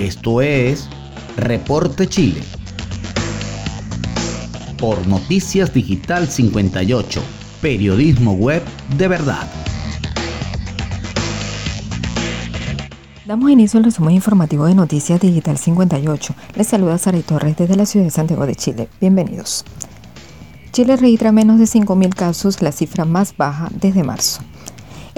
Esto es Reporte Chile. Por Noticias Digital 58, periodismo web de verdad. Damos inicio al resumen informativo de Noticias Digital 58. Les saluda Sara Torres desde la ciudad de Santiago de Chile. Bienvenidos. Chile registra menos de 5.000 casos, la cifra más baja desde marzo.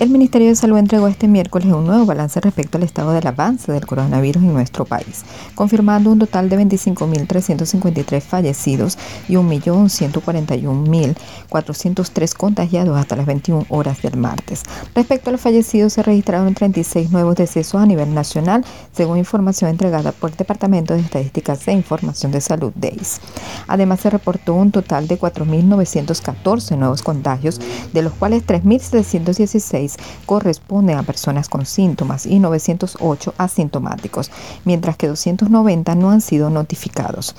El Ministerio de Salud entregó este miércoles un nuevo balance respecto al estado del avance del coronavirus en nuestro país, confirmando un total de 25.353 fallecidos y 1.141.403 contagiados hasta las 21 horas del martes. Respecto a los fallecidos, se registraron 36 nuevos decesos a nivel nacional, según información entregada por el Departamento de Estadísticas e Información de Salud DEIS. Además, se reportó un total de 4.914 nuevos contagios, de los cuales 3.716 corresponden a personas con síntomas y 908 asintomáticos, mientras que 290 no han sido notificados.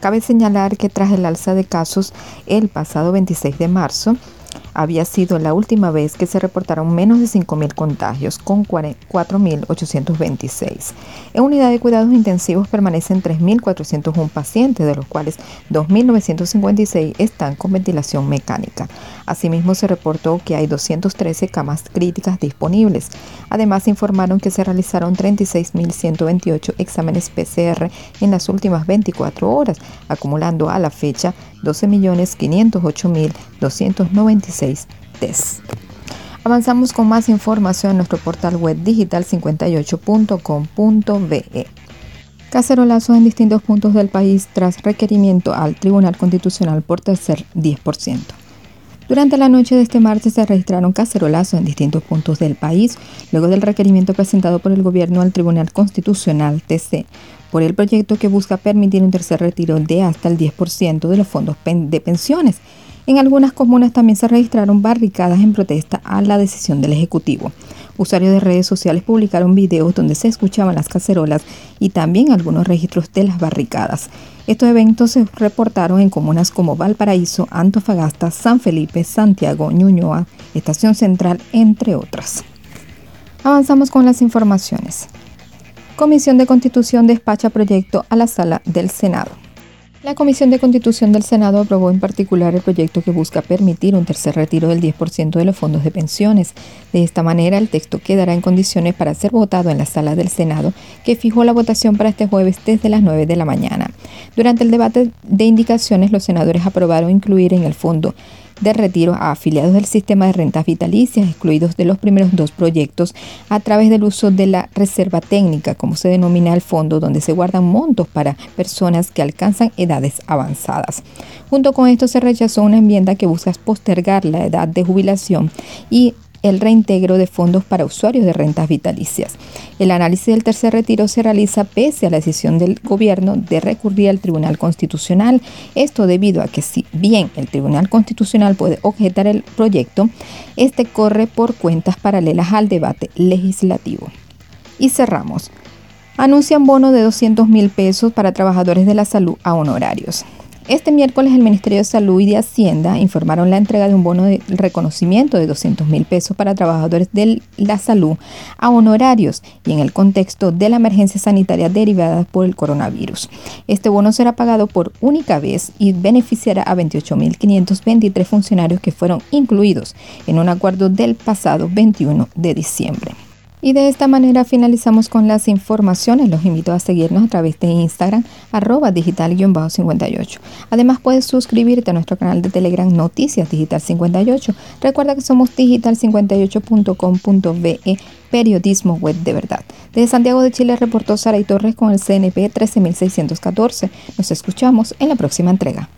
Cabe señalar que tras el alza de casos el pasado 26 de marzo, había sido la última vez que se reportaron menos de 5.000 contagios, con 4.826. En unidad de cuidados intensivos permanecen 3.401 pacientes, de los cuales 2.956 están con ventilación mecánica. Asimismo, se reportó que hay 213 camas críticas disponibles. Además, informaron que se realizaron 36.128 exámenes PCR en las últimas 24 horas, acumulando a la fecha 12.508.296 test. Avanzamos con más información en nuestro portal web digital58.com.be. Cacerolazos en distintos puntos del país tras requerimiento al Tribunal Constitucional por tercer 10%. Durante la noche de este martes se registraron cacerolazos en distintos puntos del país, luego del requerimiento presentado por el gobierno al Tribunal Constitucional TC por el proyecto que busca permitir un tercer retiro de hasta el 10% de los fondos de pensiones. En algunas comunas también se registraron barricadas en protesta a la decisión del Ejecutivo. Usuarios de redes sociales publicaron videos donde se escuchaban las cacerolas y también algunos registros de las barricadas. Estos eventos se reportaron en comunas como Valparaíso, Antofagasta, San Felipe, Santiago, Ñuñoa, Estación Central, entre otras. Avanzamos con las informaciones. Comisión de Constitución despacha proyecto a la sala del Senado. La Comisión de Constitución del Senado aprobó en particular el proyecto que busca permitir un tercer retiro del 10% de los fondos de pensiones. De esta manera, el texto quedará en condiciones para ser votado en la sala del Senado, que fijó la votación para este jueves desde las 9 de la mañana. Durante el debate de indicaciones, los senadores aprobaron incluir en el fondo de retiro a afiliados del sistema de rentas vitalicias, excluidos de los primeros dos proyectos, a través del uso de la reserva técnica, como se denomina el fondo, donde se guardan montos para personas que alcanzan edades avanzadas. Junto con esto se rechazó una enmienda que busca postergar la edad de jubilación y el reintegro de fondos para usuarios de rentas vitalicias. El análisis del tercer retiro se realiza pese a la decisión del gobierno de recurrir al Tribunal Constitucional. Esto debido a que si bien el Tribunal Constitucional puede objetar el proyecto, este corre por cuentas paralelas al debate legislativo. Y cerramos. Anuncian bono de 200 mil pesos para trabajadores de la salud a honorarios. Este miércoles el Ministerio de Salud y de Hacienda informaron la entrega de un bono de reconocimiento de 200 mil pesos para trabajadores de la salud a honorarios y en el contexto de la emergencia sanitaria derivada por el coronavirus. Este bono será pagado por única vez y beneficiará a 28.523 funcionarios que fueron incluidos en un acuerdo del pasado 21 de diciembre. Y de esta manera finalizamos con las informaciones. Los invito a seguirnos a través de Instagram, arroba digital-58. Además puedes suscribirte a nuestro canal de Telegram Noticias Digital 58. Recuerda que somos digital58.com.be, periodismo web de verdad. Desde Santiago de Chile reportó Sara y Torres con el CNP 13614. Nos escuchamos en la próxima entrega.